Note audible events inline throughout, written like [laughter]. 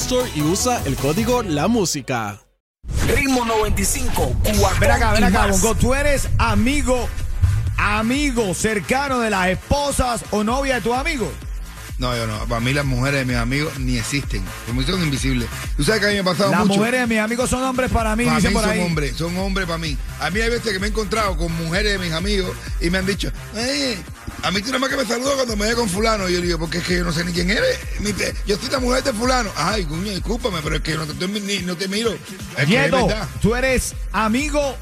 Store y usa el código La Música. Ritmo 95, Ven acá, ven acá. Bongo. Tú eres amigo, amigo cercano de las esposas o novia de tus amigos. No, yo no. Para mí las mujeres de mis amigos ni existen. Como son invisibles. Tú sabes que a mí me ha pasado Las mucho. mujeres de mis amigos son hombres para mí, para dice mí por son ahí. hombres, son hombres para mí. A mí hay veces que me he encontrado con mujeres de mis amigos y me han dicho, "Eh, a mí tú nada más que me saludas cuando me ve con fulano. Y yo le digo, porque es que yo no sé ni quién eres. Yo soy la mujer de fulano. Ay, cuño, discúlpame, pero es que no te, estoy ni- no te miro. Es que es verdad. tú eres amigo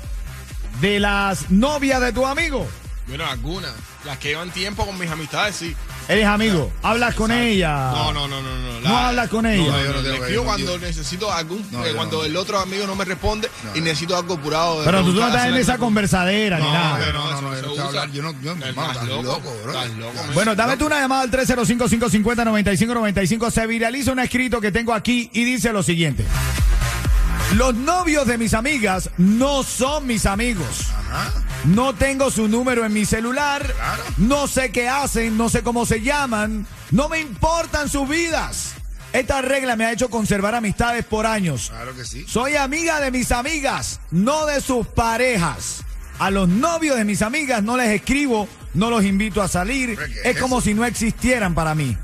de las novias de tu amigo. Bueno, algunas. Las que llevan tiempo con mis amistades, sí. Eres amigo. Hablas con ella. No, no, no, no. No, No hablas con ella. No, yo no no, tengo le que- escribo no, cuando necesito algún. No, eh, cuando no. el otro amigo no me responde No, y no. necesito algo apurado. de Pero tú no estás en esa conversadera ni No, nada. no, no, no, no, no, yo usa. hablar, yo no- yo- Estás loco, bro. Estás loco, man. Bueno, dame tú una llamada al 305-550-9595. Se viraliza un escrito que tengo aquí y dice lo siguiente. Los novios de mis amigas no son mis amigos. Ajá. No tengo su número en mi celular. Claro. No sé qué hacen, no sé cómo se llaman. No me importan sus vidas. Esta regla me ha hecho conservar amistades por años. Claro que sí. Soy amiga de mis amigas, no de sus parejas. A los novios de mis amigas no les escribo, no los invito a salir. ¿Pero qué Es es como si no existieran para mí.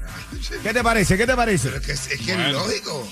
¿Qué te parece? ¿Qué te parece? Pero es que es, es que es lógico.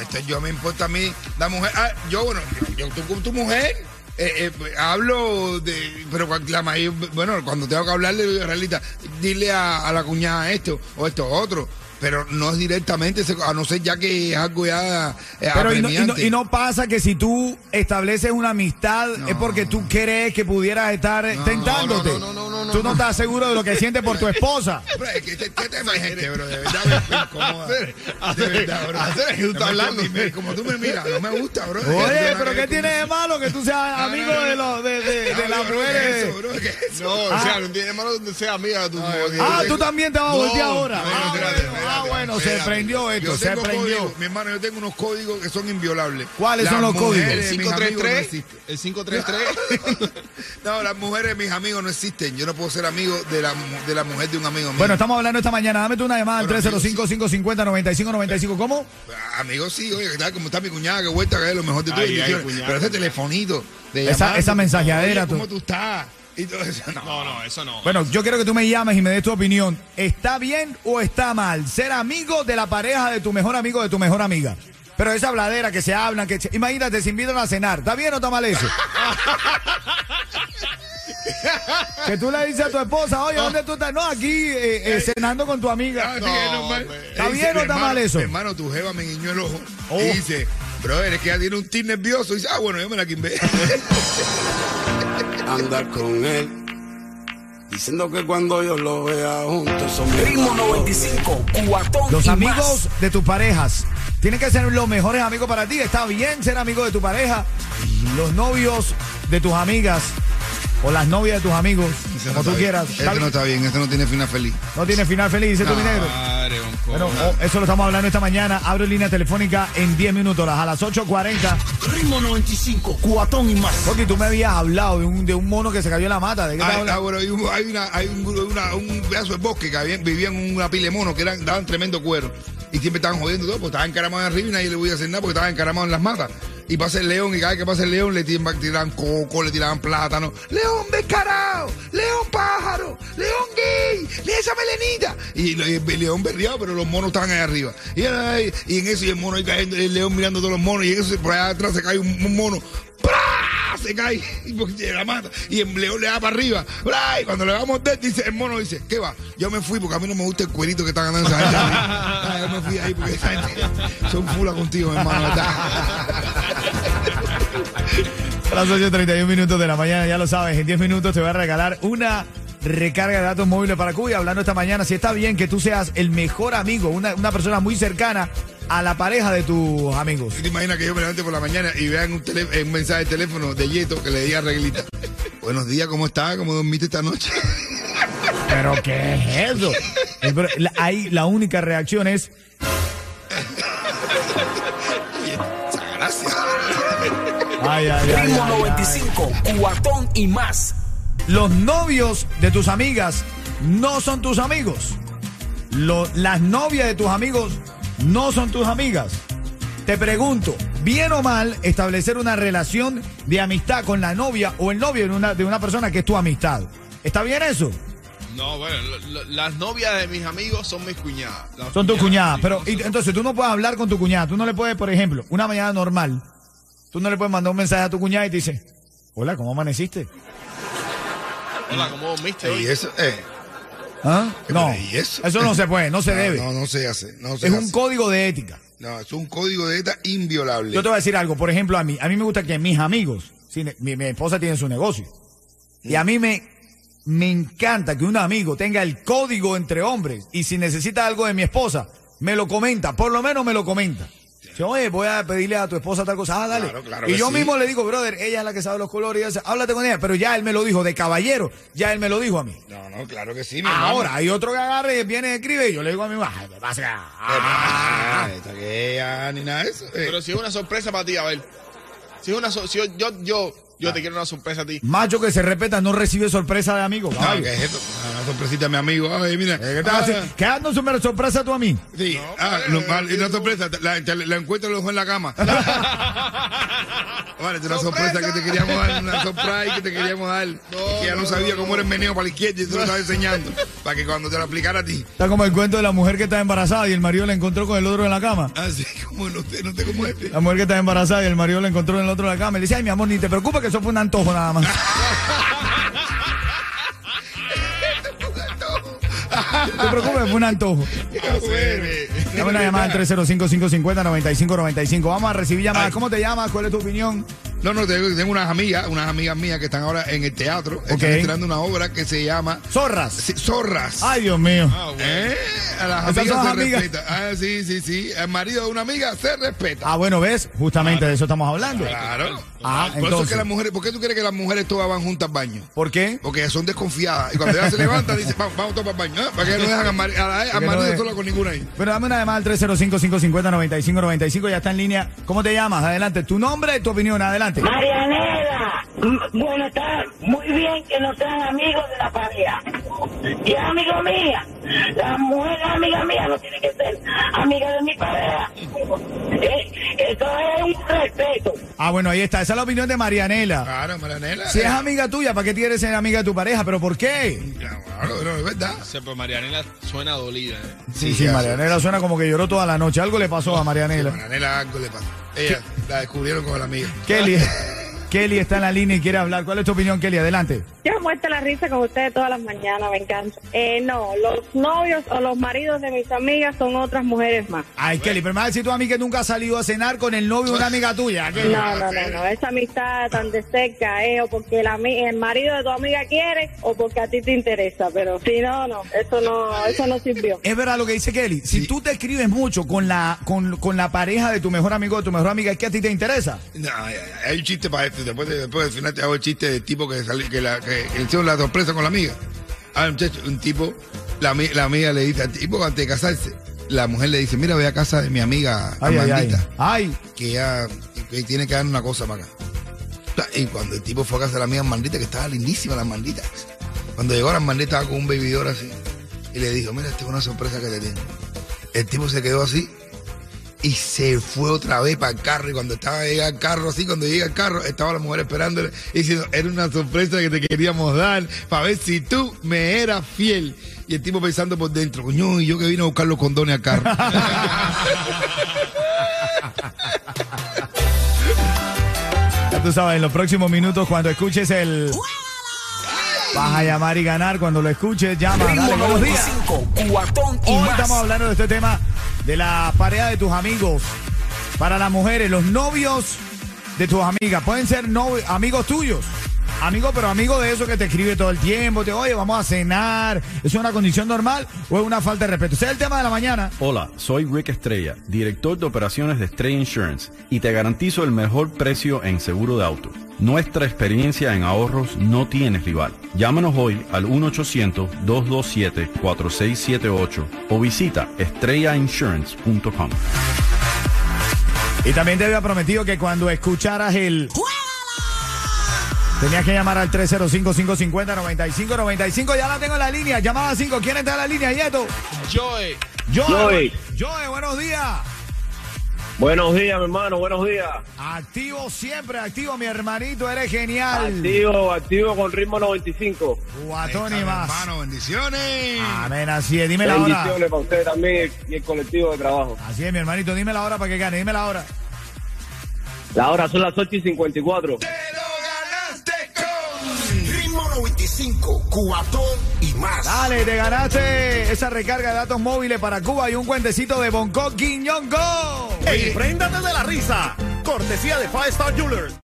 Esto yo me importa a mí, la mujer. Ah, yo, bueno, yo tú con tu mujer. Eh, eh, hablo de. Pero cuando, la mayor- bueno, cuando tengo que hablarle, digo, Realita, dile a, a la cuñada esto o esto otro. Pero no es directamente, a no ser ya que es algo ya. eh, Pero y no, y no- y no pasa que si tú estableces una amistad es porque tú crees que pudieras estar tentándote. no, no, no, no, tú no no. estás seguro de lo que sientes por tu esposa. [laughs] ¿Qué, qué, qué tema es este, bro? De verdad me incomoda. [laughs] De verdad, bro. hacer, ¿qué tú estás hablando? Como tú me miras, no me gusta, bro. Oye, pero ¿qué tiene de malo que tú seas amigo de, los de, las bro, ¿qué es mujeres? No, o Ah. sea, no tiene malo donde sea amiga de tu. Ah, tú también te vas a voltear ahora. ah, bueno, ah, bueno, se prendió esto, Yo se tengo prendió. mi hermano, yo tengo unos códigos que son inviolables. ¿Cuáles son los códigos? El de mis amigos no 533. existen. El 533. [laughs] No, las mujeres mis amigos no existen. Yo no puedo ser amigo de la, mu- de la mujer de un amigo mío. Bueno, estamos hablando esta mañana. Dame tú una llamada al Bueno, amigos, 305-550-9595. ¿Cómo? Amigos, sí, oye, ¿qué tal? ¿Cómo está mi cuñada? Que vuelta, que es lo mejor de tu Ay, ay. Pero ese telefonito de Esa- llamar, esa mensajeadera, oye, ¿Cómo tú. tú estás? Y todo eso. No, No, no, eso no. Bueno, yo quiero que tú me llames y me des tu opinión. ¿Está bien o está mal ser amigo de la pareja de tu mejor amigo de tu mejor amiga? Pero esa habladera que se hablan, que se- imagínate, se invitan a cenar. ¿Está bien o está mal eso? [laughs] que tú le dices a tu esposa, oye, ¿dónde tú estás? No, aquí eh, eh, cenando con tu amiga. No. ¿Está Dice, bien o está hermano- mal eso? Mi hermano, tu jeva me guiñó el ojo. Oh. Y dice, brother, es que ella tiene un tic nervioso. Y dice, ah, bueno, yo me la quimbé. [laughs] andar con él. Diciendo que cuando yo lo vea juntos somos Ritmo 95, cuatón Los y amigos más. de tus parejas tienen que ser los mejores amigos para ti. Está bien ser amigo de tu pareja. Los novios de tus amigas o las novias de tus amigos, Ese como no tú quieras. Este no está bien, este no tiene final feliz. No tiene final feliz, dice tu mi negro. Madre, don Bueno, oh, eso lo estamos hablando esta mañana. Abro línea telefónica en 10 minutos, a las 8.40. Ritmo 95, cuatón y más. Porque tú me habías hablado de un, de un mono que se cayó en la mata. ¿De qué estás Ah, bueno, hay, un, hay, una, hay un, una- un pedazo de bosque que vivían en una pila de monos que eran, daban tremendo cuero. Y siempre estaban jodiendo todo, porque estaban encaramados arriba y nadie le podía hacer nada porque estaban encaramados en las matas. Y pasa el león, y cada vez que pasa el león le tiraban coco, le tiraban plátano. ¡León descarado! ¡León pájaro! ¡León gay! ¡Le esa melenita! Y el león berreado, pero los monos estaban ahí arriba. Y, en eso, y el mono ahí cayendo, el león mirando a todos los monos, y en eso, por allá atrás se cae un, mono. ¡Pra! Se cae y porque la mata. Y el león le da para arriba. ¡Pra! Y cuando le vamos a morder, dice, el mono dice, ¿qué va? Yo me fui porque a mí no me gusta el cuerito que están ganando esa gente. [laughs] Ah, yo me fui ahí porque son fula contigo, hermano. A las 8.31 minutos de la mañana, ya lo sabes, en 10 minutos te voy a regalar una recarga de datos móviles para Cuba. Y hablando esta mañana, si está bien que tú seas el mejor amigo, una, una persona muy cercana a la pareja de tus amigos. ¿Tú te imaginas que yo me levante por la mañana y vean un mensaje de teléfono de Yeto que le diga a Reglita? Buenos días, ¿cómo estás? ¿Cómo dormiste esta noche? ¿Pero qué es eso? La- ahí la única reacción es, Gracias. ay, ay, ay, Ritmo ay. 95, cuatón y más. Los novios de tus amigas no son tus amigos. Lo- las novias de tus amigos no son tus amigas. Te pregunto, ¿bien o mal establecer una relación de amistad con la novia o el novio de una, de una persona que es tu amistad? ¿Está bien eso? No, bueno, lo- lo- las novias de mis amigos son mis cuñadas. Las Son tus cuñadas. Pero y- entonces tú no puedes hablar con tu cuñada. Tú no le puedes, por ejemplo, una mañana normal, tú no le puedes mandar un mensaje a tu cuñada y te dice, hola, ¿cómo amaneciste? Hola, ¿cómo dormiste Y hoy? eso, eh. ¿Ah? No, ¿y eso? eso no se puede, no se No, debe. No, no se hace. No se es hace. un código de ética. No, es un código de ETA inviolable. Yo te voy a decir algo, por ejemplo, a mí, a mí me gusta que mis amigos, si ne- mi, mi esposa tiene su negocio, y a mí me, me encanta que un amigo tenga el código entre hombres, y si necesita algo de mi esposa, me lo comenta, por lo menos me lo comenta. Si, oye, voy a pedirle a tu esposa tal cosa, ah, dale. Claro, claro y yo sí. mismo le digo, brother, ella es la que sabe los colores, y ella háblate con ella, pero ya él me lo dijo, de caballero, ya él me lo dijo a mí. No, no, claro que sí, mi Ahora, hermano. hay otro que agarre y viene y escribe, y yo le digo a mi mamá, "Ay, ¿qué pasa? Ah, Ah, esta que ella, ni nada de eso. eh. Pero si es una sorpresa para ti, a ver. Si es una so- si yo, yo, yo, yo te quiero una sorpresa a ti. Macho que se respeta no recibe sorpresa de amigos, No, caballo. ¿qué es esto? Una sorpresita a mi amigo. Ay, mira. Eh, ¿Qué Ah, haciendo? ¿Qué dando una sorpresa tú a mí? Sí, ah, No, y una sorpresa, la, la, la encuentro y lo dejo en la cama. [laughs] vale, es una sorpresa que te queríamos dar, una surprise que te queríamos dar. que ya no, sabía cómo era el meneo para la izquierda y te lo estaba enseñando. para que cuando te lo aplicara a ti. Está como el cuento de la mujer que está embarazada y el marido la encontró con el otro en la cama. Así como no sé, no sé cómo es. La mujer que está embarazada y el marido la encontró en el otro en la cama. Y le dice, ay, mi amor, ni te preocupes que eso fue un antojo nada más. No te preocupes, fue un antojo. Dame una llamada al 305-550-9595. Vamos a recibir llamadas. ¿Cómo te llamas? ¿Cuál es tu opinión? No, no, tengo, tengo unas amigas, unas amigas mías que están ahora en el teatro. Ok. Están estrenando una obra que se llama Zorras. Sí, Zorras. Ay, Dios mío. Ah, bueno. ¿Eh? A las amigas son se amigas. respeta. Ah, sí, sí, sí. El marido de una amiga se respeta. Ah, bueno, ¿ves? Justamente de eso estamos hablando. Claro. Ah, Por eso es entonces. que las mujeres, ¿por qué tú crees que las mujeres todas van juntas al baño? ¿Por qué? Porque ellas son desconfiadas. Y cuando ella se [laughs] levanta, dice, vamos, vamos todos para el baño. ¿eh? Para que no dejan al, mari- a la- al que no marido dejen. sola con ninguna ahí. Bueno, dame una llamada al 305-550-9595. Ya está en línea. ¿Cómo te llamas? Adelante. Tu nombre y tu opinión. Adelante. Marianela, bueno, está muy bien que no sean amigos de la pareja. Y es amigo mía. La mujer es amiga mía, no tiene que ser amiga de mi pareja. Eh, eso es un respeto. Ah, bueno, ahí está. Esa es la opinión de Marianela. Claro, Marianela. Si es amiga tuya, ¿para qué quieres ser amiga de tu pareja? ¿Pero por qué? Claro, no, es verdad. O sea, pues Marianela suena dolida. ¿eh? Sí, Sí, Marianela suena como que lloró toda la noche. Algo le pasó a Marianela. Marianela algo le pasa. Ella la descubrieron con la amiga. Kelly, [laughs] Kelly está en la línea y quiere hablar. ¿Cuál es tu opinión, Kelly? Adelante. Llamo muerte la risa con ustedes todas las mañanas, me encanta. Eh, no, los novios o los maridos de mis amigas son otras mujeres más. Ay, Kelly, pero me vas a decir tú a mí que nunca has salido a cenar con el novio de una amiga tuya. No, no, no, no, esa amistad tan de cerca, eh, o porque la, ami- el marido de tu amiga quiere o porque a ti te interesa, pero si no, no, eso no, eso no sirvió. Es verdad lo que dice Kelly. Si tú te escribes mucho con la, con, con la pareja de tu mejor amigo o de tu mejor amiga, ¿es que a ti te interesa? No, ay, ay, hay un chiste para esto. Después, de- después del final te hago el chiste del tipo que salió, que, la, que, que le hicieron la sorpresa con la amiga. Ah, muchacho, un tipo, la, la amiga le dice al tipo antes de casarse, la mujer le dice, mira, voy a casa de mi amiga Ay, ay, ay. Que ya que tiene que dar una cosa para acá. Y cuando el tipo fue a casa de la amiga Amandita, que estaba lindísima la Amandita, cuando llegó la Amandita estaba con un bebidor así, y le dijo, mira, esta es una sorpresa que te tengo. El tipo se quedó así y se fue otra vez para el carro. Y cuando estaba llega al carro, así, cuando llega al carro, estaba la mujer esperándole y diciendo, era una sorpresa que te queríamos dar para ver si tú me eras fiel. Y el tipo pensando por dentro, coño, y yo que vine a buscar los condones al carro. [laughs] ya tú sabes, en los próximos minutos cuando escuches el... Vas a llamar y ganar. Cuando lo escuches, llama. Dale, buenos días. 95, cuatón y Hoy más. estamos hablando de este tema de la pareja de tus amigos. Para las mujeres, los novios de tus amigas. Pueden ser amigos tuyos. Amigos, pero amigos de eso que te escribe todo el tiempo. Te oye, vamos a cenar. ¿Es una condición normal o es una falta de respeto? Ese es el tema de la mañana. Hola, soy Rick Estrella, director de operaciones de Estrella Insurance y te garantizo el mejor precio en seguro de auto. Nuestra experiencia en ahorros no tiene rival. Llámanos hoy al 1-800-227-4678 o visita estrellainsurance.com. Y también te había prometido que cuando escucharas el... Tenías que llamar al 305-550-9595. Ya la tengo en la línea. Llamada 5. ¿Quién está en la línea, Yeto? Joey. Joe. Joey. Joe, buenos días. Buenos días, mi hermano, buenos días. Activo siempre, activo, mi hermanito. Eres genial. Activo, activo con ritmo 95. Guatón y más. Hermano, bendiciones. Amén, así es. Dime la hora. Bendiciones para usted también y el colectivo de trabajo. Así es, mi hermanito. Dime la hora para que gane. Dime la hora. La hora son las 8 y 54. Te lo ganaste con... Ritmo 95, cuatón y más. Dale, te ganaste esa recarga de datos móviles para Cuba y un cuentecito de Bonco Quiñongo. ¡Ey, préndate de la risa! Cortesía de Five Star Jewelers.